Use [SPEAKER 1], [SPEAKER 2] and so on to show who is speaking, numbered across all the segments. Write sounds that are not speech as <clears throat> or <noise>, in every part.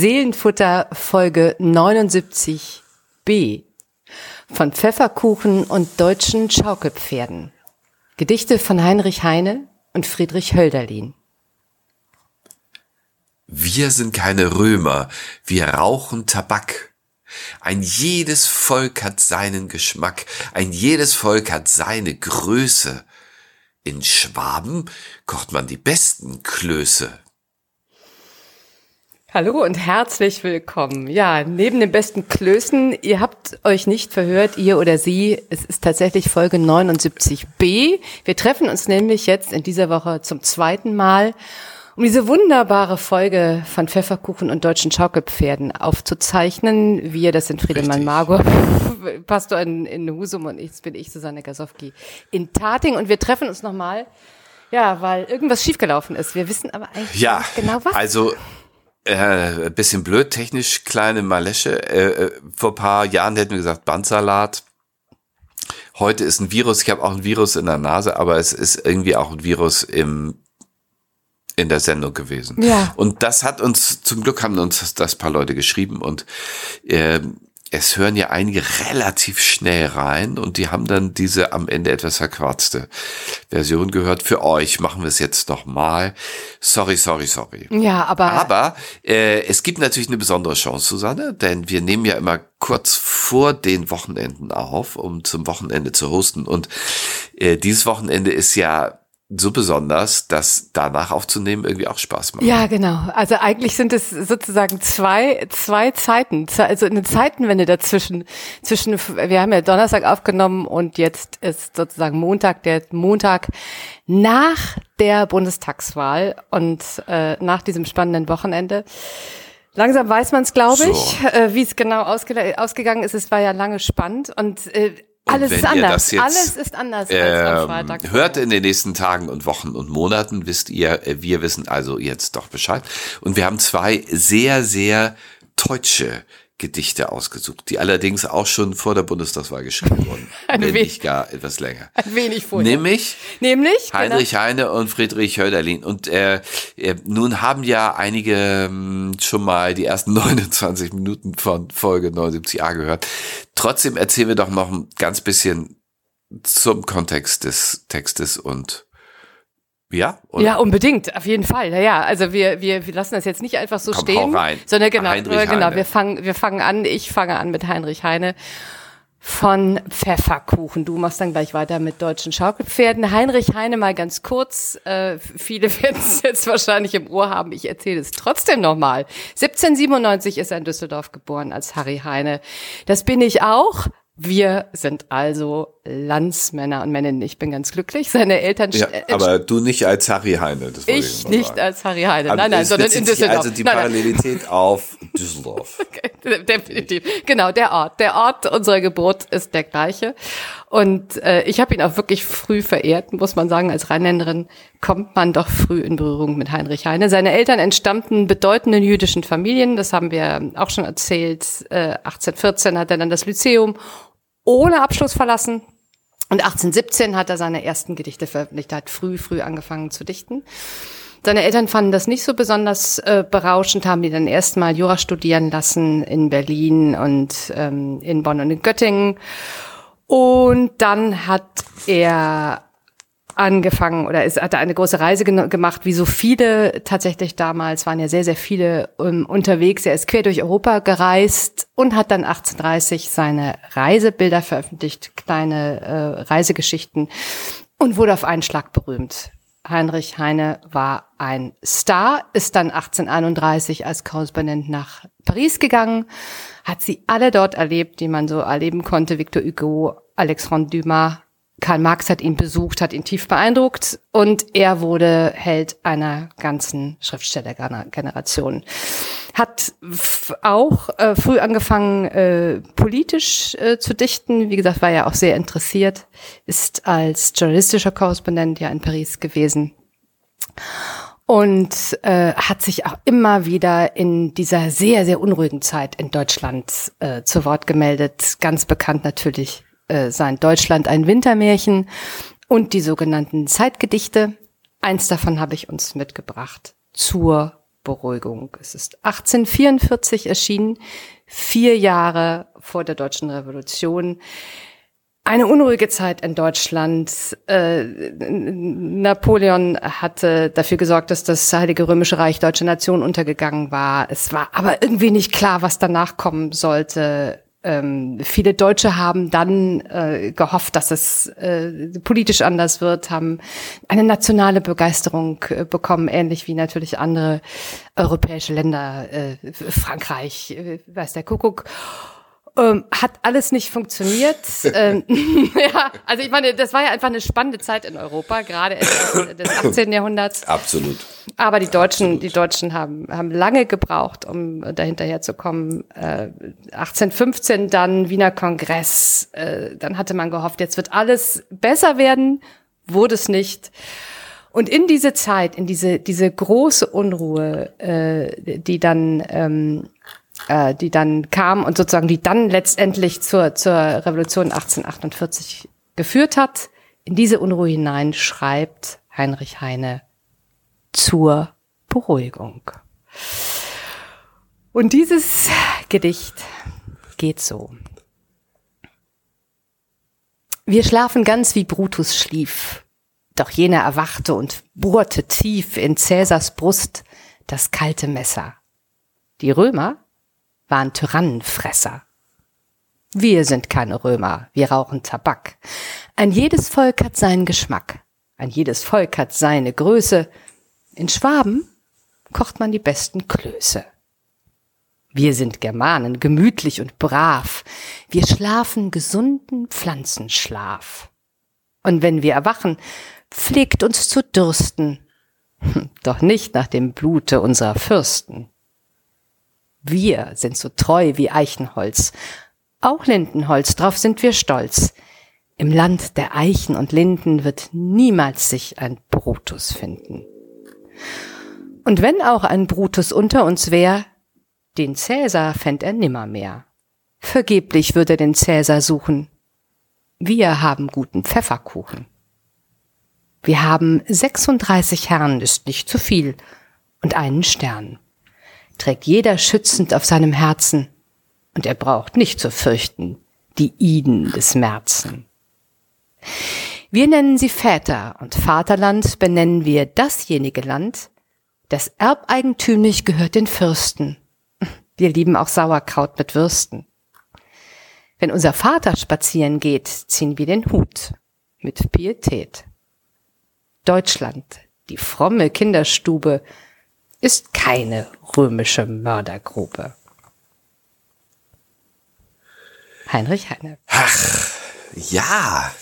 [SPEAKER 1] Seelenfutter Folge 79b von Pfefferkuchen und deutschen Schaukelpferden. Gedichte von Heinrich Heine und Friedrich Hölderlin.
[SPEAKER 2] Wir sind keine Römer, wir rauchen Tabak. Ein jedes Volk hat seinen Geschmack, ein jedes Volk hat seine Größe. In Schwaben kocht man die besten Klöße.
[SPEAKER 1] Hallo und herzlich willkommen. Ja, neben den besten Klößen, ihr habt euch nicht verhört, ihr oder sie, es ist tatsächlich Folge 79b. Wir treffen uns nämlich jetzt in dieser Woche zum zweiten Mal, um diese wunderbare Folge von Pfefferkuchen und deutschen Schaukelpferden aufzuzeichnen. Wir, das sind Friedemann Margot, <laughs> Pastor in, in Husum und ich bin ich, Susanne Gasowski in Tating und wir treffen uns nochmal. Ja, weil irgendwas schiefgelaufen ist. Wir wissen aber eigentlich
[SPEAKER 2] Ja,
[SPEAKER 1] genau was.
[SPEAKER 2] also äh, bisschen blöd, technisch kleine Malesche. Äh, äh, vor paar Jahren hätten wir gesagt Bandsalat. Heute ist ein Virus, ich habe auch ein Virus in der Nase, aber es ist irgendwie auch ein Virus im in der Sendung gewesen.
[SPEAKER 1] Ja.
[SPEAKER 2] Und das hat uns, zum Glück haben uns das paar Leute geschrieben und äh, es hören ja einige relativ schnell rein und die haben dann diese am Ende etwas verquatzte Version gehört. Für euch machen wir es jetzt nochmal. Sorry, sorry, sorry.
[SPEAKER 1] ja, aber,
[SPEAKER 2] Aber äh, es gibt natürlich eine besondere Chance, Susanne, denn wir nehmen ja immer kurz vor den Wochenenden auf, um zum Wochenende zu hosten. Und äh, dieses Wochenende ist ja so besonders, dass danach aufzunehmen irgendwie auch Spaß macht.
[SPEAKER 1] Ja, genau. Also eigentlich sind es sozusagen zwei, zwei Zeiten, Ze- also eine Zeitenwende dazwischen. Zwischen, wir haben ja Donnerstag aufgenommen und jetzt ist sozusagen Montag, der Montag nach der Bundestagswahl und äh, nach diesem spannenden Wochenende. Langsam weiß man es, glaube ich,
[SPEAKER 2] So.
[SPEAKER 1] äh, wie es genau ausge ausgegangen ist. Es war ja lange spannend und äh, alles ist anders.
[SPEAKER 2] jetzt,
[SPEAKER 1] alles ist anders als am Freitag.
[SPEAKER 2] Ähm, hört in den nächsten Tagen und Wochen und Monaten, wisst ihr, äh, wir wissen also jetzt doch Bescheid. Und wir haben zwei sehr, sehr deutsche Gedichte ausgesucht, die allerdings auch schon vor der Bundestagswahl geschrieben wurden. <laughs>
[SPEAKER 1] Ein
[SPEAKER 2] wenn
[SPEAKER 1] wenig.
[SPEAKER 2] nicht gar etwas länger. <laughs>
[SPEAKER 1] Ein wenig vorher.
[SPEAKER 2] Nämlich
[SPEAKER 1] Nämlich
[SPEAKER 2] Heinrich Heine und Friedrich Hölderlin. Und äh, äh, nun haben ja einige ähm, schon mal die ersten <laughs> 29 Minuten von Folge 79a gehört. Trotzdem erzählen wir doch noch ein ganz bisschen zum Kontext des Textes und ja, und
[SPEAKER 1] Ja, unbedingt, auf jeden Fall. Ja, ja, also wir, wir, wir lassen das jetzt nicht einfach so
[SPEAKER 2] Komm,
[SPEAKER 1] stehen, sondern genau,
[SPEAKER 2] Heinrich
[SPEAKER 1] äh, genau,
[SPEAKER 2] Heine.
[SPEAKER 1] wir fangen, wir fangen an. Ich fange an mit Heinrich Heine von Pfefferkuchen. Du machst dann gleich weiter mit deutschen Schaukelpferden. Heinrich Heine mal ganz kurz. Äh, viele <laughs> werden es jetzt wahrscheinlich im Ohr haben. Ich erzähle es trotzdem nochmal. 1797 ist er in Düsseldorf geboren als Harry Heine. Das bin ich auch. Wir sind also Landsmänner und Männinnen. Ich bin ganz glücklich. Seine Eltern
[SPEAKER 2] ja,
[SPEAKER 1] äh,
[SPEAKER 2] aber du nicht als Harry Heine. Das
[SPEAKER 1] ich nicht
[SPEAKER 2] sagen.
[SPEAKER 1] als Harry Heine.
[SPEAKER 2] Aber
[SPEAKER 1] Nein, nein, sondern in Düsseldorf.
[SPEAKER 2] Also die
[SPEAKER 1] nein, nein.
[SPEAKER 2] Parallelität <laughs> auf Düsseldorf.
[SPEAKER 1] Definitiv. Genau, der Ort. Der Ort unserer Geburt ist der gleiche. Und äh, ich habe ihn auch wirklich früh verehrt, muss man sagen. Als Rheinländerin kommt man doch früh in Berührung mit Heinrich Heine. Seine Eltern entstammten bedeutenden jüdischen Familien. Das haben wir auch schon erzählt. Äh, 1814 hat er dann das Lyzeum ohne Abschluss verlassen. Und 1817 hat er seine ersten Gedichte veröffentlicht. Er hat früh, früh angefangen zu dichten. Seine Eltern fanden das nicht so besonders äh, berauschend, haben die dann erstmal Jura studieren lassen in Berlin und ähm, in Bonn und in Göttingen. Und dann hat er angefangen oder ist, hat er eine große Reise gemacht, wie so viele tatsächlich damals, waren ja sehr, sehr viele ähm, unterwegs. Er ist quer durch Europa gereist und hat dann 1830 seine Reisebilder veröffentlicht, kleine äh, Reisegeschichten und wurde auf einen Schlag berühmt. Heinrich Heine war ein Star, ist dann 1831 als Korrespondent nach Paris gegangen, hat sie alle dort erlebt, die man so erleben konnte. Victor Hugo, Alexandre Dumas, Karl Marx hat ihn besucht, hat ihn tief beeindruckt und er wurde Held einer ganzen Schriftstellergeneration. Hat auch äh, früh angefangen, äh, politisch äh, zu dichten. Wie gesagt, war ja auch sehr interessiert, ist als journalistischer Korrespondent ja in Paris gewesen und äh, hat sich auch immer wieder in dieser sehr, sehr unruhigen Zeit in Deutschland äh, zu Wort gemeldet. Ganz bekannt natürlich äh, sein Deutschland ein Wintermärchen und die sogenannten Zeitgedichte. Eins davon habe ich uns mitgebracht zur Beruhigung. Es ist 1844 erschienen, vier Jahre vor der Deutschen Revolution. Eine unruhige Zeit in Deutschland. Äh, Napoleon hatte dafür gesorgt, dass das Heilige Römische Reich Deutsche Nation untergegangen war. Es war aber irgendwie nicht klar, was danach kommen sollte. Ähm, viele Deutsche haben dann äh, gehofft, dass es äh, politisch anders wird, haben eine nationale Begeisterung äh, bekommen, ähnlich wie natürlich andere europäische Länder, äh, Frankreich, äh, weiß der Kuckuck. Ähm, hat alles nicht funktioniert. <laughs> ähm, <laughs> ja, also ich meine, das war ja einfach eine spannende Zeit in Europa, gerade des 18. Jahrhunderts.
[SPEAKER 2] Absolut.
[SPEAKER 1] Aber die Deutschen, Absolut. die Deutschen haben, haben lange gebraucht, um dahinterher zu kommen. Äh, 1815 dann Wiener Kongress. Äh, dann hatte man gehofft, jetzt wird alles besser werden. Wurde es nicht. Und in diese Zeit, in diese, diese große Unruhe, äh, die dann ähm, äh, die dann kam und sozusagen die dann letztendlich zur, zur Revolution 1848 geführt hat. In diese Unruhe hinein schreibt Heinrich Heine zur Beruhigung. Und dieses Gedicht geht so. Wir schlafen ganz wie Brutus schlief, doch jener erwachte und bohrte tief in Cäsars Brust das kalte Messer. Die Römer waren Tyrannenfresser. Wir sind keine Römer, wir rauchen Tabak. Ein jedes Volk hat seinen Geschmack, ein jedes Volk hat seine Größe. In Schwaben kocht man die besten Klöße. Wir sind Germanen, gemütlich und brav. Wir schlafen gesunden Pflanzenschlaf. Und wenn wir erwachen, pflegt uns zu dürsten, <laughs> doch nicht nach dem Blute unserer Fürsten. Wir sind so treu wie Eichenholz. Auch Lindenholz, drauf sind wir stolz. Im Land der Eichen und Linden wird niemals sich ein Brutus finden. Und wenn auch ein Brutus unter uns wär, den Cäsar fänd er nimmermehr. Vergeblich würde er den Cäsar suchen. Wir haben guten Pfefferkuchen. Wir haben 36 Herren, ist nicht zu viel, und einen Stern trägt jeder schützend auf seinem Herzen, und er braucht nicht zu fürchten die Iden des Märzen. Wir nennen sie Väter, und Vaterland benennen wir dasjenige Land, das erbeigentümlich gehört den Fürsten. Wir lieben auch Sauerkraut mit Würsten. Wenn unser Vater spazieren geht, ziehen wir den Hut mit Pietät. Deutschland, die fromme Kinderstube, ist keine römische Mördergruppe. Heinrich Heine.
[SPEAKER 2] Ach, ja,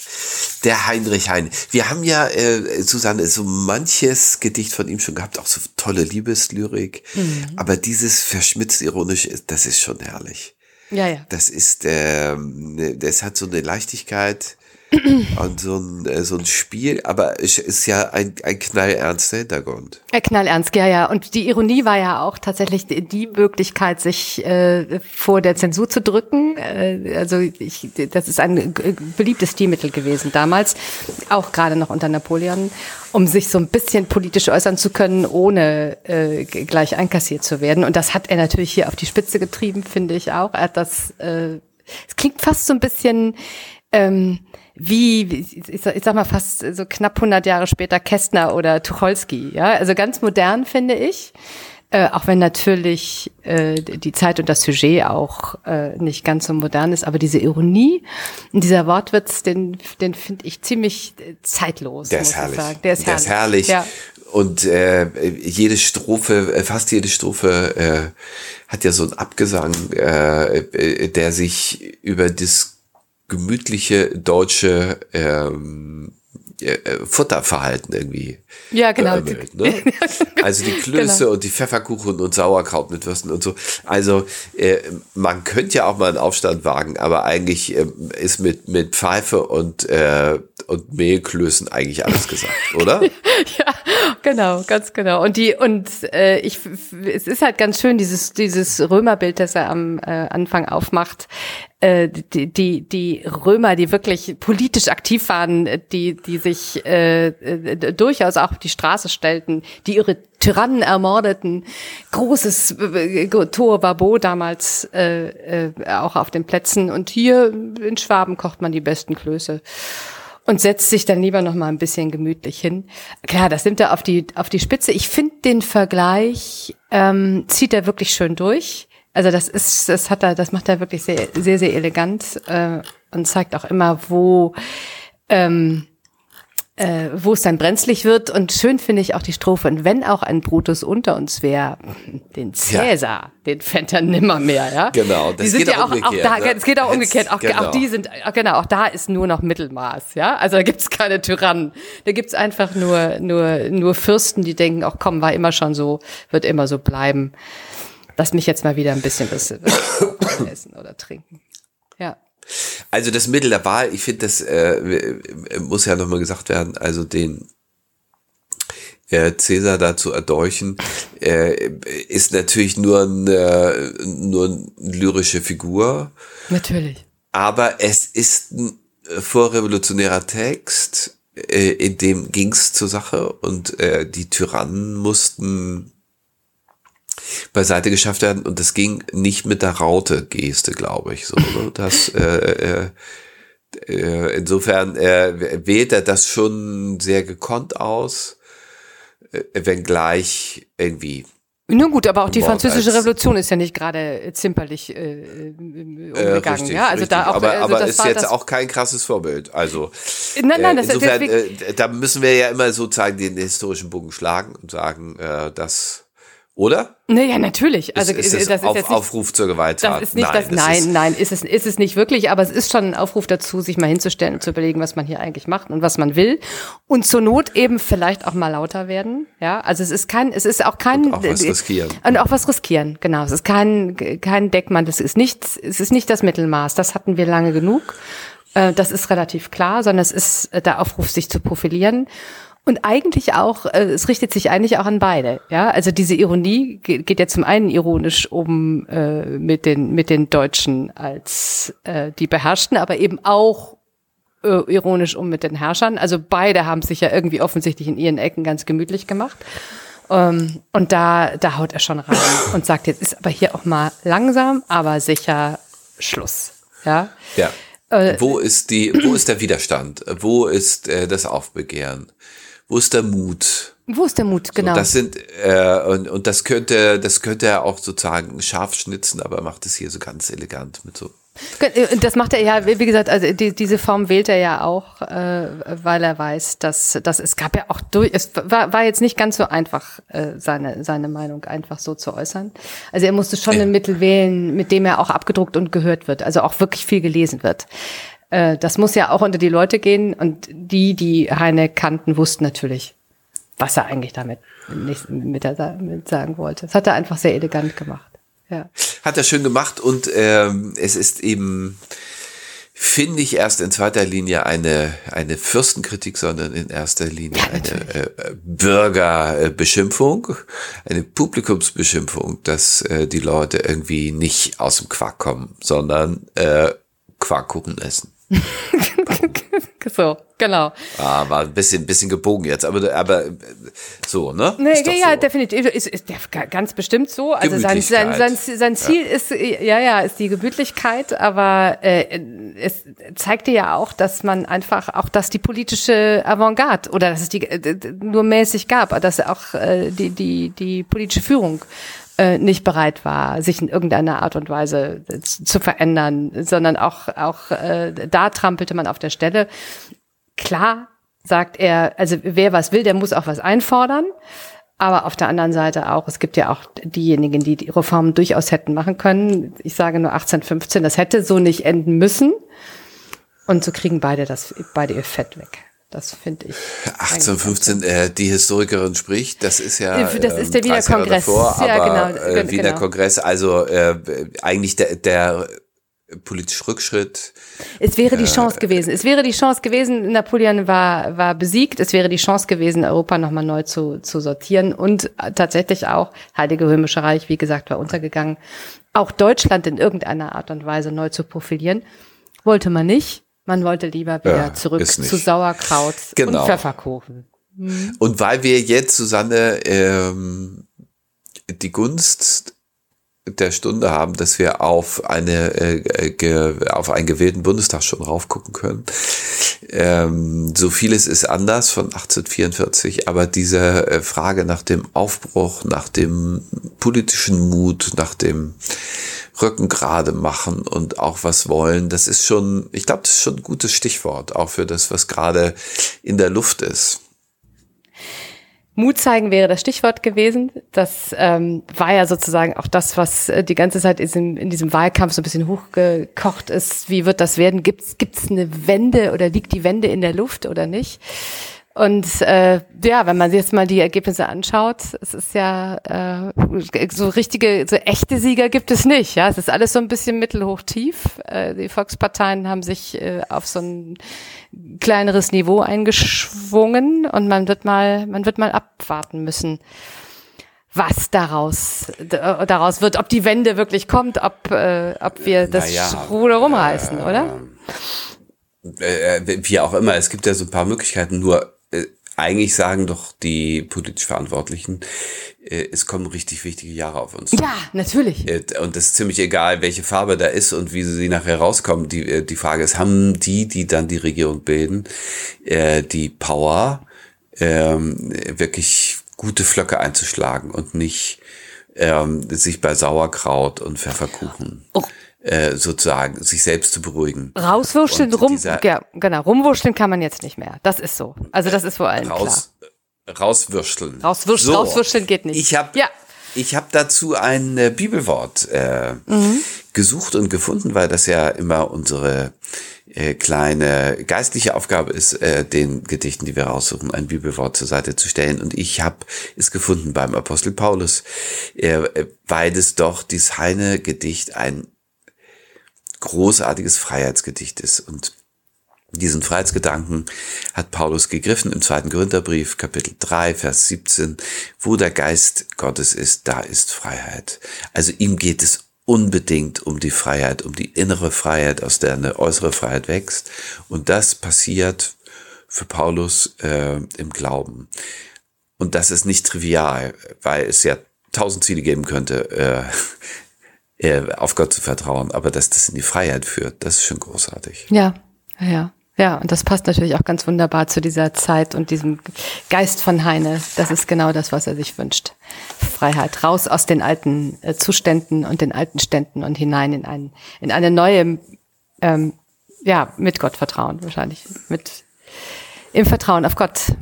[SPEAKER 2] der Heinrich Heine. Wir haben ja, äh, Susanne, so manches Gedicht von ihm schon gehabt, auch so tolle Liebeslyrik. Mhm. Aber dieses verschmitzt ironisch, das ist schon herrlich.
[SPEAKER 1] Ja, ja.
[SPEAKER 2] Das ist, äh, das hat so eine Leichtigkeit <clears throat> und so ein, äh, so ein Spiel, aber es ist ja ein, ein knallernster Hintergrund.
[SPEAKER 1] Ein knallernst, ja, ja. Und die Ironie war ja auch tatsächlich die Möglichkeit, sich äh, vor der Zensur zu drücken. Äh, also ich, das ist ein beliebtes Stilmittel gewesen damals, auch gerade noch unter Napoleon, um sich so ein bisschen politisch äußern zu können, ohne äh, gleich einkassiert zu werden. Und das hat er natürlich hier auf die Spitze getrieben, finde ich auch. Er hat das, äh, es klingt fast so ein bisschen ähm, wie, ich sag mal fast so knapp 100 Jahre später Kästner oder Tucholsky, ja, also ganz modern finde ich. Äh, auch wenn natürlich äh, die Zeit und das Sujet auch äh, nicht ganz so modern ist, aber diese Ironie und dieser Wortwitz, den, den finde ich ziemlich äh, zeitlos.
[SPEAKER 2] Der ist herrlich. Der ist herrlich. Der ist herrlich. Ja. Und äh, jede Strophe, äh, fast jede Strophe äh, hat ja so einen Abgesang, äh, äh der sich über das gemütliche deutsche ähm, äh, Futterverhalten irgendwie.
[SPEAKER 1] Ja, genau.
[SPEAKER 2] Beömmelt, ne? <laughs> Also die Klöße genau. und die Pfefferkuchen und Sauerkraut mit Würsten und so. Also äh, man könnte ja auch mal einen Aufstand wagen, aber eigentlich äh, ist mit, mit Pfeife und, äh, und Mehlklößen eigentlich alles gesagt, <laughs> oder?
[SPEAKER 1] ja, genau, ganz genau. Und die, und äh, ich es ist halt ganz schön, dieses, dieses Römerbild, das er am äh, Anfang aufmacht, äh, die, die, die Römer, die wirklich politisch aktiv waren, die, die sich äh, äh, durchaus auch auf die Straße stellten, die ihre Tyrannen ermordeten. Großes äh, Tor Babo damals äh, auch auf den Plätzen. Und hier in Schwaben kocht man die besten Klöße und setzt sich dann lieber noch mal ein bisschen gemütlich hin. Klar, das nimmt er auf die auf die Spitze. Ich finde den Vergleich ähm, zieht er wirklich schön durch. Also das ist, das hat er, das macht er wirklich sehr, sehr, sehr elegant äh, und zeigt auch immer, wo ähm, äh, wo es dann brenzlig wird. Und schön finde ich auch die Strophe. Und wenn auch ein Brutus unter uns wäre, den Cäsar, ja. den fände er nimmer mehr. Ja?
[SPEAKER 2] Genau,
[SPEAKER 1] das die geht ja auch. Auch da, ne? Es geht auch umgekehrt. Auch, genau. auch die sind, genau, auch da ist nur noch Mittelmaß. Ja, Also da gibt's keine Tyrannen. Da gibt's einfach nur, nur, nur Fürsten, die denken, auch komm, war immer schon so, wird immer so bleiben. Lass mich jetzt mal wieder ein bisschen was, <coughs> essen oder trinken. Ja.
[SPEAKER 2] Also das Mittel der Wahl, ich finde, das äh, muss ja nochmal gesagt werden, also den äh, Cäsar da zu erdolchen, äh, ist natürlich nur eine, nur eine lyrische Figur.
[SPEAKER 1] Natürlich.
[SPEAKER 2] Aber es ist ein vorrevolutionärer Text, äh, in dem ging's zur Sache und äh, die Tyrannen mussten beiseite geschafft werden und das ging nicht mit der Raute-Geste, glaube ich. So, ne? <laughs> das, äh, äh, äh, insofern äh, wählt er das schon sehr gekonnt aus, äh, wenngleich irgendwie
[SPEAKER 1] nun gut, aber auch die französische Revolution ist ja nicht gerade zimperlich äh, äh umgegangen, äh, richtig, ja. Also
[SPEAKER 2] richtig.
[SPEAKER 1] da auch,
[SPEAKER 2] aber,
[SPEAKER 1] also
[SPEAKER 2] aber ist jetzt auch kein krasses Vorbild. Also
[SPEAKER 1] nein, nein, das
[SPEAKER 2] insofern, äh, da müssen wir ja immer sozusagen den historischen Bogen schlagen und sagen, äh, dass oder?
[SPEAKER 1] Naja, natürlich.
[SPEAKER 2] Also ist, ist das, ist jetzt nicht, Aufruf zur Gewalttat.
[SPEAKER 1] Das ist nicht nein, das, nein, ist nein, ist es, ist es nicht wirklich, aber es ist schon ein Aufruf dazu, sich mal hinzustellen und zu überlegen, was man hier eigentlich macht und was man will. Und zur Not eben vielleicht auch mal lauter werden. Ja, also es ist kein, es ist auch kein.
[SPEAKER 2] Und auch was riskieren.
[SPEAKER 1] Und auch was riskieren, genau. Es ist kein, kein Deckmann, das ist nicht, es ist nicht das Mittelmaß. Das hatten wir lange genug. Äh, das ist relativ klar, sondern es ist der Aufruf, sich zu profilieren. Und eigentlich auch, äh, es richtet sich eigentlich auch an beide. Ja, also diese Ironie geht, geht ja zum einen ironisch um äh, mit den mit den Deutschen als äh, die Beherrschten, aber eben auch äh, ironisch um mit den Herrschern. Also beide haben sich ja irgendwie offensichtlich in ihren Ecken ganz gemütlich gemacht. Ähm, und da da haut er schon rein und sagt jetzt ist aber hier auch mal langsam, aber sicher Schluss. Ja.
[SPEAKER 2] Ja. Äh, wo ist die, wo ist der Widerstand? Wo ist äh, das Aufbegehren? Wo ist der Mut?
[SPEAKER 1] Wo ist der Mut, genau.
[SPEAKER 2] So, das sind, äh, und, und das könnte, das könnte er auch sozusagen scharf schnitzen, aber er macht es hier so ganz elegant mit so.
[SPEAKER 1] Äh, das macht er ja, wie gesagt, also die, diese Form wählt er ja auch, äh, weil er weiß, dass, dass es gab ja auch durch, es war, war jetzt nicht ganz so einfach, äh, seine, seine Meinung einfach so zu äußern. Also er musste schon ein Mittel wählen, mit dem er auch abgedruckt und gehört wird, also auch wirklich viel gelesen wird. Äh, das muss ja auch unter die Leute gehen und die, die Heine kannten, wussten natürlich, was er eigentlich damit nicht mit, mit sagen wollte. Das hat er einfach sehr elegant gemacht. Ja.
[SPEAKER 2] Hat er schön gemacht und ähm, es ist eben, finde ich, erst in zweiter Linie eine, eine Fürstenkritik, sondern in erster Linie ja, eine äh, Bürgerbeschimpfung, eine Publikumsbeschimpfung, dass äh, die Leute irgendwie nicht aus dem Quark kommen, sondern äh, Quarkkuchen essen. <laughs>
[SPEAKER 1] so, genau.
[SPEAKER 2] Ah, war ein bisschen, bisschen gebogen jetzt, aber, aber so, ne?
[SPEAKER 1] Nee, ja, so. definitiv. Ist, ist, ganz bestimmt so. Also sein, sein, sein, sein Ziel ja. ist, ja, ja, ist die Gemütlichkeit, aber äh, es zeigte ja auch, dass man einfach, auch dass die politische Avantgarde oder dass es die äh, nur mäßig gab, dass auch äh, die, die, die politische Führung äh, nicht bereit war, sich in irgendeiner Art und Weise zu verändern, sondern auch, auch äh, da trampelte man auf der Stelle. Klar sagt er, also wer was will, der muss auch was einfordern. Aber auf der anderen Seite auch, es gibt ja auch diejenigen, die die Reformen durchaus hätten machen können. Ich sage nur 1815, das hätte so nicht enden müssen. Und so kriegen beide das, beide ihr Fett weg. Das finde ich.
[SPEAKER 2] 1815, äh, die Historikerin spricht, das ist ja.
[SPEAKER 1] Das ist der ähm, Wiener Kongress.
[SPEAKER 2] Davor, ja, genau. Äh, Wiener genau. Kongress, also äh, eigentlich der, der politische Rückschritt.
[SPEAKER 1] Es wäre die Chance gewesen. Es wäre die Chance gewesen, Napoleon war, war besiegt. Es wäre die Chance gewesen, Europa nochmal neu zu, zu sortieren. Und tatsächlich auch, Heilige Römische Reich, wie gesagt, war untergegangen. auch Deutschland in irgendeiner Art und Weise neu zu profilieren. Wollte man nicht. Man wollte lieber wieder
[SPEAKER 3] Ja,
[SPEAKER 1] zurück zu Sauerkraut
[SPEAKER 3] Genau.
[SPEAKER 1] und Pfefferkuchen.
[SPEAKER 3] Und weil wir jetzt, Susanne, ähm, die Gunst der Stunde haben, dass wir auf eine äh, ge, auf einen gewählten Bundestag schon raufgucken können. Ähm, so vieles ist anders von 1844, aber diese äh, Frage nach dem Aufbruch, nach dem politischen Mut, nach dem Rücken gerade machen und auch was wollen, das ist schon, ich glaube, das ist schon ein gutes Stichwort, auch für das, was gerade in der Luft ist.
[SPEAKER 1] Mut zeigen wäre das Stichwort gewesen. Das ähm, war ja sozusagen auch das, was äh, die ganze Zeit in diesem, in diesem Wahlkampf so ein bisschen hochgekocht ist. Wie wird das werden? Gibt es eine Wende oder liegt die Wende in der Luft oder nicht? Und äh, ja, wenn man sich jetzt mal die Ergebnisse anschaut, es ist ja äh, so richtige, so echte Sieger gibt es nicht. Ja, es ist alles so ein bisschen mittelhoch tief. Äh, die Volksparteien haben sich äh, auf so ein kleineres Niveau eingeschwungen und man wird mal, man wird mal abwarten müssen, was daraus äh, daraus wird, ob die Wende wirklich kommt, ob äh, ob wir das
[SPEAKER 2] Naja,
[SPEAKER 1] Ruder rumreißen, oder?
[SPEAKER 2] äh, wie auch immer, es gibt ja so ein paar Möglichkeiten, nur äh, eigentlich sagen doch die politisch Verantwortlichen, äh, es kommen richtig wichtige Jahre auf uns.
[SPEAKER 1] Ja, natürlich.
[SPEAKER 2] Äh, Und es ist ziemlich egal, welche Farbe da ist und wie sie nachher rauskommen. Die, äh, die Frage ist, haben die, die dann die Regierung bilden, äh, die Power, ähm, wirklich gute Flöcke einzuschlagen und nicht ähm, sich bei Sauerkraut und Pfefferkuchen
[SPEAKER 1] Oh.
[SPEAKER 2] Äh, sozusagen sich selbst zu beruhigen.
[SPEAKER 1] Rauswurschteln, rum,
[SPEAKER 2] dieser-
[SPEAKER 1] ja, genau, rumwurschteln kann man jetzt nicht mehr. Das ist so. Also das ist vor allem
[SPEAKER 2] raus, rauswürschteln.
[SPEAKER 1] Rauswürsch- rauswürschteln geht nicht.
[SPEAKER 2] Ich habe
[SPEAKER 1] Ja.
[SPEAKER 2] ich hab dazu ein äh, Bibelwort äh, gesucht und gefunden, weil das ja immer unsere äh, kleine geistliche Aufgabe ist, äh, den Gedichten, die wir raussuchen, ein Bibelwort zur Seite zu stellen. Und ich habe es gefunden beim Apostel Paulus, äh, äh, weil es doch dieses Heine-Gedicht ein großartiges Freiheitsgedicht ist. Und diesen Freiheitsgedanken hat Paulus gegriffen im zweiten Korintherbrief, Kapitel 3, Vers 17, wo der Geist Gottes ist, da ist Freiheit. Also ihm geht es unbedingt um die Freiheit, um die innere Freiheit, aus der eine äußere Freiheit wächst. Und das passiert für Paulus äh, im Glauben. Und das ist nicht trivial, weil es ja tausend Ziele geben könnte, äh, äh, auf Gott zu vertrauen. Aber dass das in die Freiheit führt, das ist schon großartig.
[SPEAKER 1] Ja, ja, ja. Und das passt natürlich auch ganz wunderbar zu dieser Zeit und diesem Geist von Heine. Das ist genau das, was er sich wünscht. Freiheit raus aus den alten äh, Zuständen und den alten Ständen und hinein in ein, in eine neue, ähm, ja, mit Gott vertrauen wahrscheinlich, mit im Vertrauen auf Gott,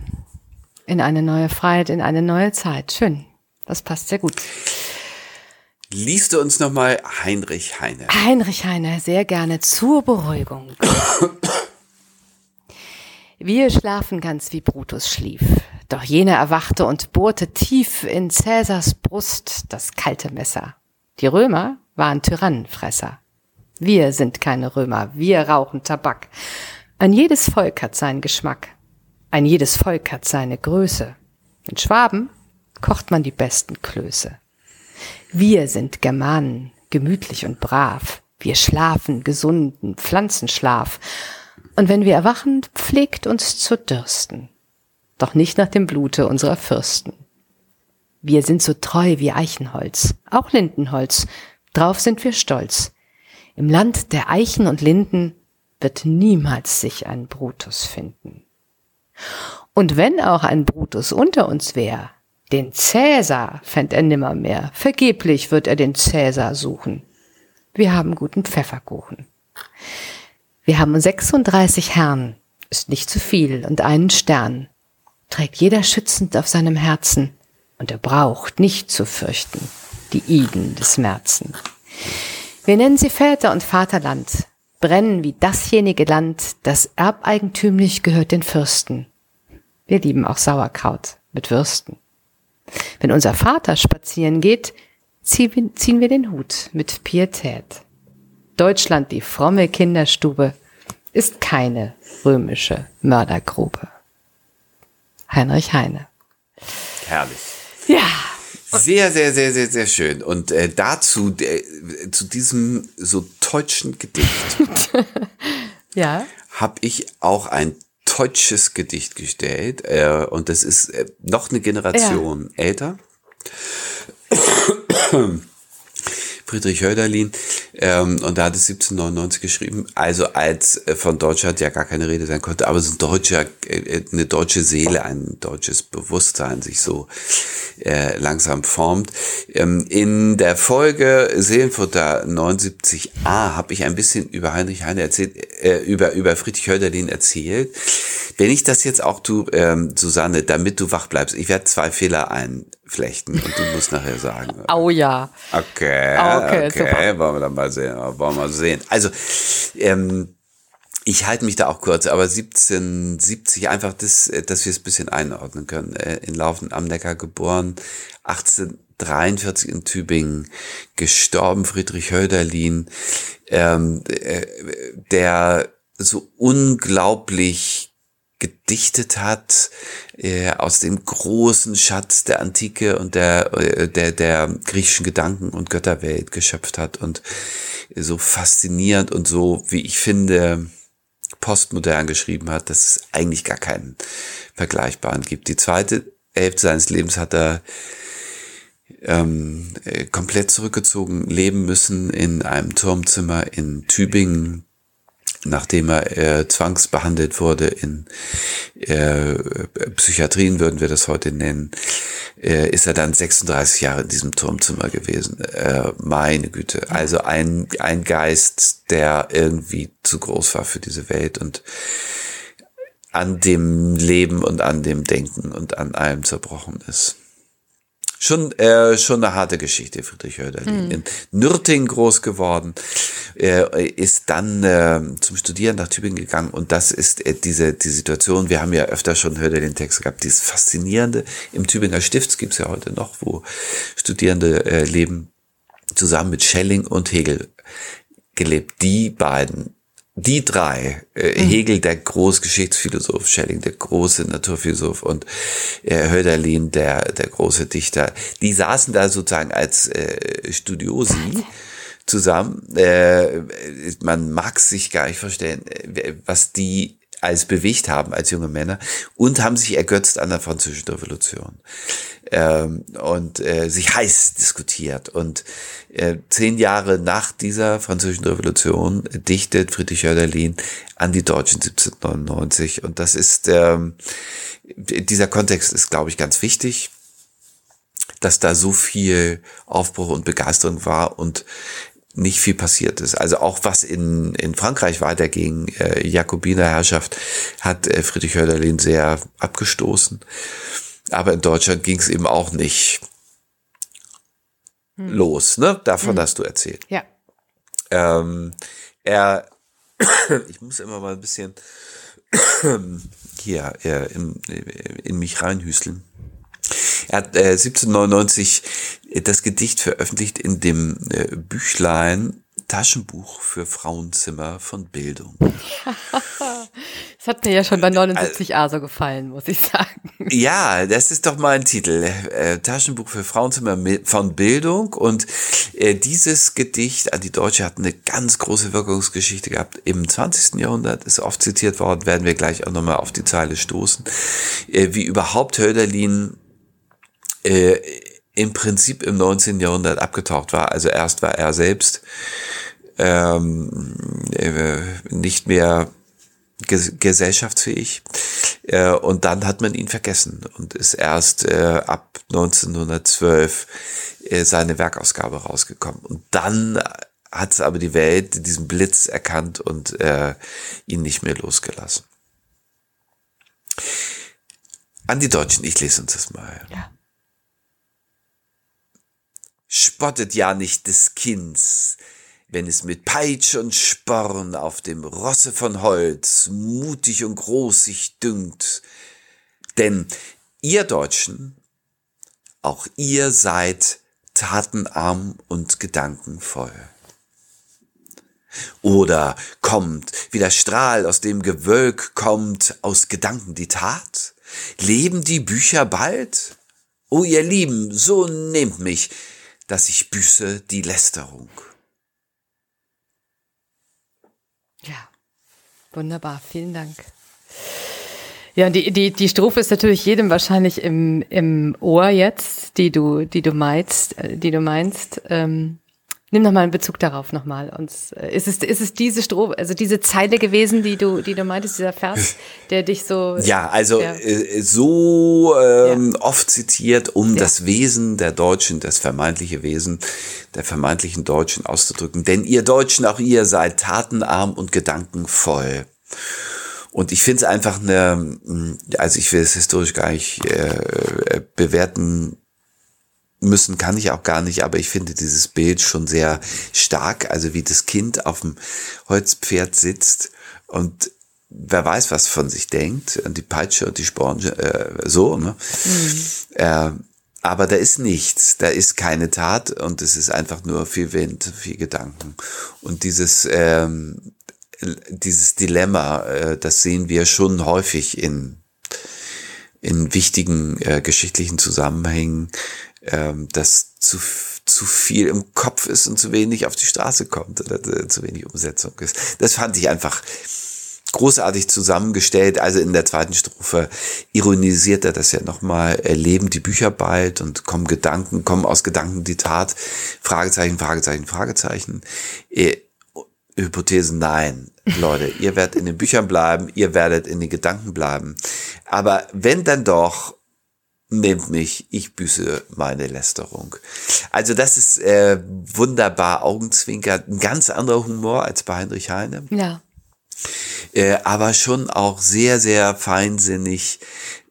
[SPEAKER 1] in eine neue Freiheit, in eine neue Zeit. Schön, das passt sehr gut.
[SPEAKER 2] Liest du uns nochmal Heinrich Heine?
[SPEAKER 1] Heinrich Heine, sehr gerne zur Beruhigung. Wir schlafen ganz wie Brutus schlief. Doch jener erwachte und bohrte tief in Cäsars Brust das kalte Messer. Die Römer waren Tyrannenfresser. Wir sind keine Römer, wir rauchen Tabak. Ein jedes Volk hat seinen Geschmack. Ein jedes Volk hat seine Größe. In Schwaben kocht man die besten Klöße. Wir sind Germanen, gemütlich und brav. Wir schlafen gesunden Pflanzenschlaf. Und wenn wir erwachen, pflegt uns zu dürsten. Doch nicht nach dem Blute unserer Fürsten. Wir sind so treu wie Eichenholz, auch Lindenholz. Drauf sind wir stolz. Im Land der Eichen und Linden wird niemals sich ein Brutus finden. Und wenn auch ein Brutus unter uns wär, den Cäsar fänd er nimmermehr. Vergeblich wird er den Cäsar suchen. Wir haben guten Pfefferkuchen. Wir haben 36 Herren, ist nicht zu viel, und einen Stern. Trägt jeder schützend auf seinem Herzen, und er braucht nicht zu fürchten die Iden des Märzen. Wir nennen sie Väter und Vaterland, brennen wie dasjenige Land, das erbeigentümlich gehört den Fürsten. Wir lieben auch Sauerkraut mit Würsten. Wenn unser Vater spazieren geht, ziehen wir den Hut mit Pietät. Deutschland, die fromme Kinderstube, ist keine römische Mördergrube. Heinrich Heine.
[SPEAKER 2] Herrlich.
[SPEAKER 1] Ja,
[SPEAKER 2] Sehr, sehr, sehr, sehr, sehr schön. Und äh, dazu, äh, zu diesem so deutschen Gedicht, <laughs>
[SPEAKER 1] ja.
[SPEAKER 2] habe ich auch ein deutsches Gedicht gestellt. Äh, und das ist äh, noch eine Generation älter. <coughs> Friedrich Hölderlin. Ähm, und da hat es 1799 geschrieben. Also als äh, von Deutschland ja gar keine Rede sein konnte, aber so ein deutscher, äh, eine deutsche Seele, ein deutsches Bewusstsein sich so äh, langsam formt. Ähm, in der Folge Seelenfutter 79a habe ich ein bisschen über Heinrich Heine erzählt, äh, über, über Friedrich Hölderlin erzählt. Wenn ich das jetzt auch tue, ähm, Susanne, damit du wach bleibst, ich werde zwei Fehler einflechten und du musst nachher sagen.
[SPEAKER 1] Au ja.
[SPEAKER 2] Okay,
[SPEAKER 1] Okay,
[SPEAKER 2] okay,
[SPEAKER 1] super.
[SPEAKER 2] wollen wir dann mal sehen, wollen wir mal sehen. Also, ähm, ich halte mich da auch kurz, aber 1770 einfach, das, äh, dass wir es ein bisschen einordnen können. Äh, In Laufen am Neckar geboren, 1843 in Tübingen, gestorben Friedrich Hölderlin, ähm, äh, der so unglaublich gedichtet hat, äh, aus dem großen Schatz der Antike und der, äh, der, der griechischen Gedanken und Götterwelt geschöpft hat und so faszinierend und so, wie ich finde, postmodern geschrieben hat, dass es eigentlich gar keinen vergleichbaren gibt. Die zweite Hälfte seines Lebens hat er ähm, äh, komplett zurückgezogen leben müssen in einem Turmzimmer in Tübingen, nachdem er äh, zwangsbehandelt wurde in äh, Psychiatrien, würden wir das heute nennen, äh, ist er dann 36 Jahre in diesem Turmzimmer gewesen. Äh, meine Güte. Also ein, ein Geist, der irgendwie zu groß war für diese Welt und an dem Leben und an dem Denken und an allem zerbrochen ist. Schon, äh, schon eine harte Geschichte, Friedrich Hölderlin. In Nürtingen groß geworden, äh, ist dann äh, zum Studieren nach Tübingen gegangen und das ist äh, diese die Situation, wir haben ja öfter schon Hölderlin-Texte gehabt, dieses Faszinierende im Tübinger Stift, gibt's ja heute noch, wo Studierende äh, leben, zusammen mit Schelling und Hegel gelebt. Die beiden die drei, äh, Hegel der Großgeschichtsphilosoph, Schelling der große Naturphilosoph und äh, Hölderlin der der große Dichter, die saßen da sozusagen als äh, Studiosi zusammen. Äh, man mag sich gar nicht vorstellen, äh, was die als bewegt haben als junge Männer und haben sich ergötzt an der französischen Revolution ähm, und äh, sich heiß diskutiert. Und äh, zehn Jahre nach dieser französischen Revolution dichtet Friedrich Hölderlin an die Deutschen 1799. Und das ist, ähm, dieser Kontext ist, glaube ich, ganz wichtig dass da so viel Aufbruch und Begeisterung war und nicht viel passiert ist. Also auch was in, in Frankreich weiterging, äh, Jakobinerherrschaft, hat äh, Friedrich Hölderlin sehr abgestoßen. Aber in Deutschland ging es eben auch nicht los, ne? Davon hast du erzählt.
[SPEAKER 1] Ja.
[SPEAKER 2] Ähm, er, <coughs> ich muss immer mal ein bisschen <coughs> hier äh, in, in mich reinhüsteln. Er hat äh, 1799 das Gedicht veröffentlicht in dem äh, Büchlein Taschenbuch für Frauenzimmer von Bildung. <laughs>
[SPEAKER 1] Das hat mir ja schon bei 79a so gefallen, muss ich sagen. <laughs>
[SPEAKER 2] Ja, das ist doch mal ein Titel. Äh, Taschenbuch für Frauenzimmer von Bildung. Und äh, dieses Gedicht an die Deutsche hat eine ganz große Wirkungsgeschichte gehabt. Im 20. Jahrhundert ist oft zitiert worden, werden wir gleich auch nochmal auf die Zeile stoßen. Äh, wie überhaupt Hölderlin äh, im Prinzip im 19. Jahrhundert abgetaucht war. Also erst war er selbst ähm, äh, nicht mehr ges gesellschaftsfähig äh, und dann hat man ihn vergessen und ist erst äh, ab 1912 äh, seine Werkausgabe rausgekommen und dann hat aber die Welt diesen Blitz erkannt und äh, ihn nicht mehr losgelassen. An die Deutschen, ich lese uns das mal.
[SPEAKER 1] Ja.
[SPEAKER 2] Spottet ja nicht des Kinds, wenn es mit Peitsch und Sporn auf dem Rosse von Holz mutig und groß sich dünkt. Denn ihr Deutschen, auch ihr seid tatenarm und gedankenvoll. Oder kommt, wie der Strahl aus dem Gewölk kommt, aus Gedanken die Tat? Leben die Bücher bald? O ihr Lieben, so nehmt mich, dass ich büße die Lästerung.
[SPEAKER 1] Ja, wunderbar, vielen Dank. Ja, die, die, die Strophe ist natürlich jedem wahrscheinlich im, im Ohr jetzt, die du, die du meinst, äh, die du meinst. Ähm, nimm nochmal einen Bezug darauf nochmal. Und äh, ist es, ist es diese Strophe, also diese Zeile gewesen, die du, die du meintest, dieser Vers, <laughs> der dich so.
[SPEAKER 2] Ja, also
[SPEAKER 1] ja.
[SPEAKER 2] Äh, so ähm,
[SPEAKER 1] Ja.
[SPEAKER 2] oft zitiert, um
[SPEAKER 1] Ja.
[SPEAKER 2] das Wesen der Deutschen, das vermeintliche Wesen der vermeintlichen Deutschen auszudrücken. Denn ihr Deutschen, auch ihr seid tatenarm und gedankenvoll. Und ich finde es einfach eine, also ich will es historisch gar nicht äh, bewerten müssen, kann ich auch gar nicht, aber ich finde dieses Bild schon sehr stark, also wie das Kind auf dem Holzpferd sitzt und wer weiß, was von sich denkt, und die Peitsche und die Sporen, äh, so, ne? Äh, aber da ist nichts, da ist keine Tat und es ist einfach nur viel Wind, viel Gedanken. Und dieses, ähm, dieses Dilemma, äh, das sehen wir schon häufig in, in wichtigen äh, geschichtlichen Zusammenhängen, ähm, dass zu, zu viel im Kopf ist und zu wenig auf die Straße kommt oder äh, zu wenig Umsetzung ist. Das fand ich einfach großartig zusammengestellt. Also in der zweiten Strophe ironisiert er das ja nochmal. Äh, leben die Bücher bald und kommen Gedanken, kommen aus Gedanken die Tat. Fragezeichen, Fragezeichen, Fragezeichen. Äh, Hypothesen, nein. Leute, ihr werdet in den Büchern bleiben, ihr werdet in den Gedanken bleiben. Aber wenn dann doch, nehmt mich, ich büße meine Lästerung. Also das ist äh, wunderbar augenzwinkert, ein ganz anderer Humor als bei Heinrich Heine
[SPEAKER 1] Ja.
[SPEAKER 2] äh, aber schon auch sehr, sehr feinsinnig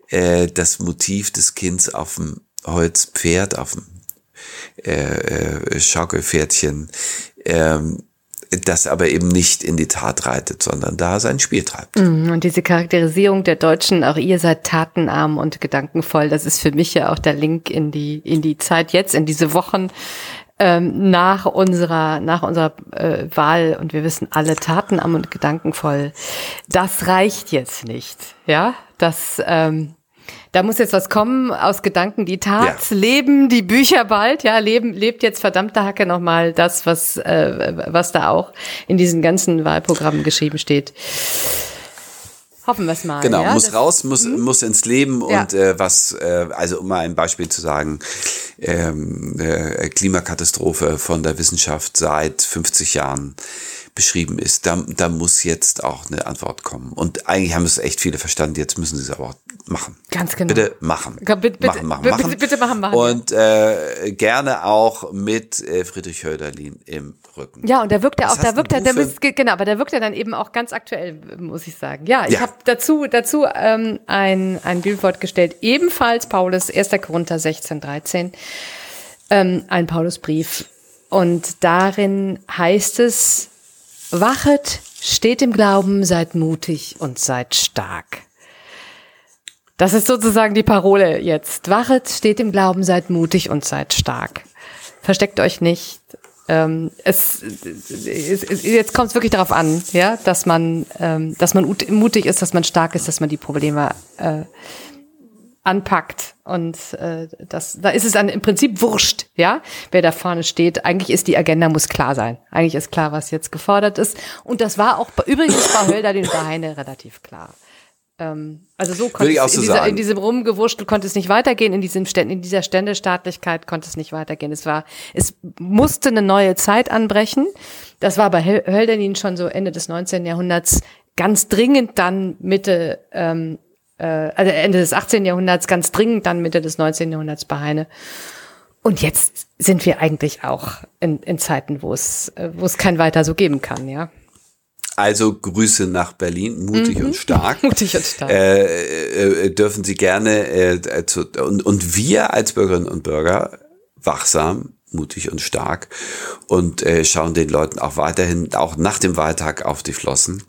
[SPEAKER 2] äh, das Motiv des Kinds auf dem Holzpferd, auf dem äh, äh, Schaukelpferdchen, ähm, das aber eben nicht in die Tat reitet, sondern da sein Spiel treibt.
[SPEAKER 1] Mhm, Und diese Charakterisierung der Deutschen, auch ihr seid tatenarm und gedankenvoll, das ist für mich ja auch der Link in die, in die Zeit jetzt, in diese Wochen ähm, nach unserer, nach unserer äh, Wahl. Und wir wissen alle tatenarm und gedankenvoll. Das reicht jetzt nicht, ja, das, ähm, da muss jetzt was kommen aus Gedanken, die Tat,
[SPEAKER 2] Ja.
[SPEAKER 1] leben, die Bücher bald, ja, leben, lebt jetzt verdammte Hacke nochmal das, was, äh, was da auch in diesen ganzen Wahlprogrammen geschrieben steht. Hoffen wir es mal.
[SPEAKER 2] Genau,
[SPEAKER 1] ja,
[SPEAKER 2] muss
[SPEAKER 1] das-
[SPEAKER 2] raus, muss, muss ins Leben
[SPEAKER 1] Ja.
[SPEAKER 2] und äh, was, äh, also um mal ein Beispiel zu sagen, ähm, äh, Klimakatastrophe von der Wissenschaft seit 50 Jahren beschrieben ist, da, da muss jetzt auch eine Antwort kommen. Und eigentlich haben es echt viele verstanden, jetzt müssen sie es aber auch machen.
[SPEAKER 1] Ganz genau.
[SPEAKER 2] Bitte machen.
[SPEAKER 1] Bitte, bitte,
[SPEAKER 2] machen, machen, machen.
[SPEAKER 1] bitte, bitte machen, machen.
[SPEAKER 2] Und äh, gerne auch mit äh, Friedrich Hölderlin im Rücken.
[SPEAKER 1] Ja, und da wirkt er auch, da wirkt er, der genau, aber da wirkt er dann eben auch ganz aktuell, muss ich sagen. Ja, ich
[SPEAKER 2] Ja.
[SPEAKER 1] habe dazu, dazu ähm, ein, ein Bibelwort gestellt, ebenfalls Paulus, 1. Korinther 16, 13, ähm, ein Paulusbrief. Und darin heißt es, wachet, steht im Glauben, seid mutig und seid stark. Das ist sozusagen die Parole jetzt. Wachet, steht im Glauben, seid mutig und seid stark. Versteckt euch nicht. Ähm, es, es, jetzt kommt es wirklich darauf an, ja, dass man, ähm, dass man ut- mutig ist, dass man stark ist, dass man die Probleme äh, anpackt. Und äh, das, da ist es dann im Prinzip wurscht, ja, wer da vorne steht. Eigentlich ist die Agenda muss klar sein. Eigentlich ist klar, was jetzt gefordert ist. Und das war auch bei, übrigens bei Hölderlin und bei Heine relativ klar. Ähm, also so konnte es
[SPEAKER 2] auch
[SPEAKER 1] in,
[SPEAKER 2] so
[SPEAKER 1] dieser, in diesem Rumgewurschtel konnte es nicht weitergehen, in diesem Ständ, in dieser Ständestaatlichkeit konnte es nicht weitergehen. Es war, es musste eine neue Zeit anbrechen. Das war bei Hö- Hölderlin schon so Ende des 19. Jahrhunderts ganz dringend dann Mitte, ähm, äh, also Ende des 18. Jahrhunderts ganz dringend dann Mitte des 19. Jahrhunderts bei Heine. Und jetzt sind wir eigentlich auch in, in Zeiten, wo es, äh, wo es kein weiter so geben kann, ja.
[SPEAKER 2] Also Grüße nach Berlin, mutig und stark.
[SPEAKER 1] Mhm. <laughs> Mutig und stark.
[SPEAKER 2] Äh, äh, dürfen Sie gerne äh, zu, und, und wir als Bürgerinnen und Bürger wachsam, mutig und stark und äh, schauen den Leuten auch weiterhin, auch nach dem Wahltag auf die Flossen.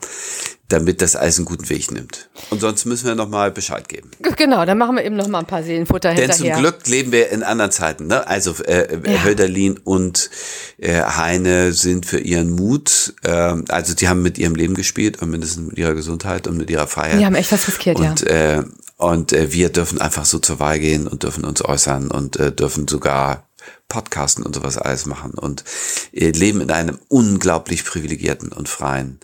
[SPEAKER 2] damit das alles einen guten Weg nimmt. Und sonst müssen wir nochmal Bescheid geben.
[SPEAKER 1] Genau, dann machen wir eben noch mal ein paar Seelenfutter
[SPEAKER 2] Denn
[SPEAKER 1] hinterher.
[SPEAKER 2] zum Glück leben wir in anderen Zeiten. Ne? Also äh, ja. Hölderlin und äh, Heine sind für ihren Mut, äh, also die haben mit ihrem Leben gespielt und mindestens mit ihrer Gesundheit und mit ihrer Freiheit.
[SPEAKER 1] Die haben echt was riskiert,
[SPEAKER 2] und,
[SPEAKER 1] ja.
[SPEAKER 2] Äh, und äh, wir dürfen einfach so zur Wahl gehen und dürfen uns äußern und äh, dürfen sogar Podcasten und sowas alles machen und äh, leben in einem unglaublich privilegierten und freien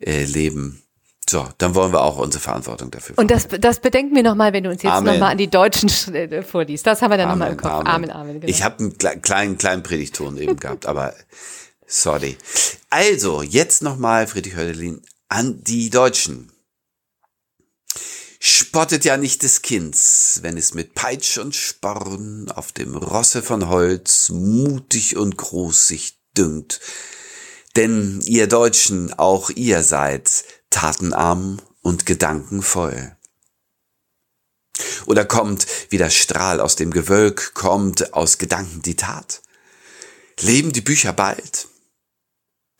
[SPEAKER 2] äh, Leben. So, dann wollen wir auch unsere Verantwortung dafür.
[SPEAKER 1] Und das, das bedenken wir nochmal, wenn du uns jetzt nochmal an die Deutschen äh, vorliest. Das haben wir dann nochmal im Kopf.
[SPEAKER 2] Amen, Amen. Amen genau. Ich habe einen kleinen, kleinen Predigton eben gehabt, aber sorry. Also, jetzt nochmal, Friedrich Hölderlin, an die Deutschen. Spottet ja nicht des Kinds, wenn es mit Peitsch und Sporn auf dem Rosse von Holz mutig und groß sich düngt. Denn ihr Deutschen, auch ihr seid tatenarm und gedankenvoll. Oder kommt, wie der Strahl aus dem Gewölk, kommt aus Gedanken die Tat? Leben die Bücher bald?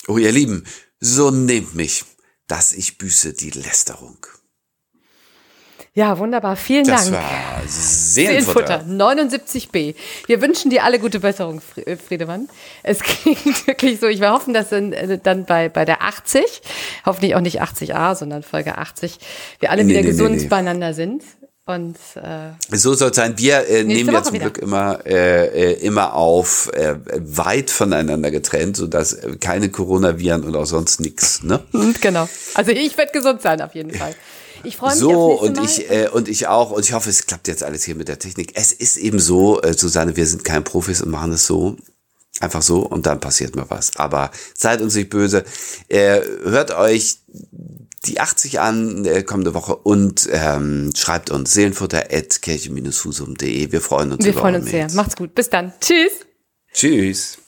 [SPEAKER 2] O ihr Lieben, so nehmt mich, dass ich büße die Lästerung.
[SPEAKER 1] Ja, wunderbar. Vielen
[SPEAKER 2] das
[SPEAKER 1] Dank.
[SPEAKER 2] War Seelenfutter.
[SPEAKER 1] Seelenfutter 79b. Wir wünschen dir alle gute Besserung, äh, Friedemann. Es <laughs> klingt wirklich so. Ich will hoffen, dass äh, dann bei, bei der 80, hoffentlich auch nicht 80a, sondern Folge 80, wir alle nee, wieder nee, gesund nee, beieinander sind. Und äh,
[SPEAKER 2] so soll es sein. Wir äh, nehmen ja zum wieder. Glück immer äh, äh, immer auf äh, weit voneinander getrennt, so dass keine Coronaviren und auch sonst nichts. Ne?
[SPEAKER 1] Genau. Also ich werde gesund sein auf jeden Fall. <laughs> Ich freue mich
[SPEAKER 2] so und Mal. ich äh, und ich auch und ich hoffe, es klappt jetzt alles hier mit der Technik. Es ist eben so, äh, Susanne, wir sind kein Profis und machen es so. Einfach so und dann passiert mal was. Aber seid uns nicht böse. Äh, hört euch die 80 an äh, kommende Woche und ähm, schreibt uns seelenfutter.kirche-husum.de. Wir freuen uns
[SPEAKER 1] Wir freuen uns sehr. Macht's gut. Bis dann. Tschüss.
[SPEAKER 2] Tschüss.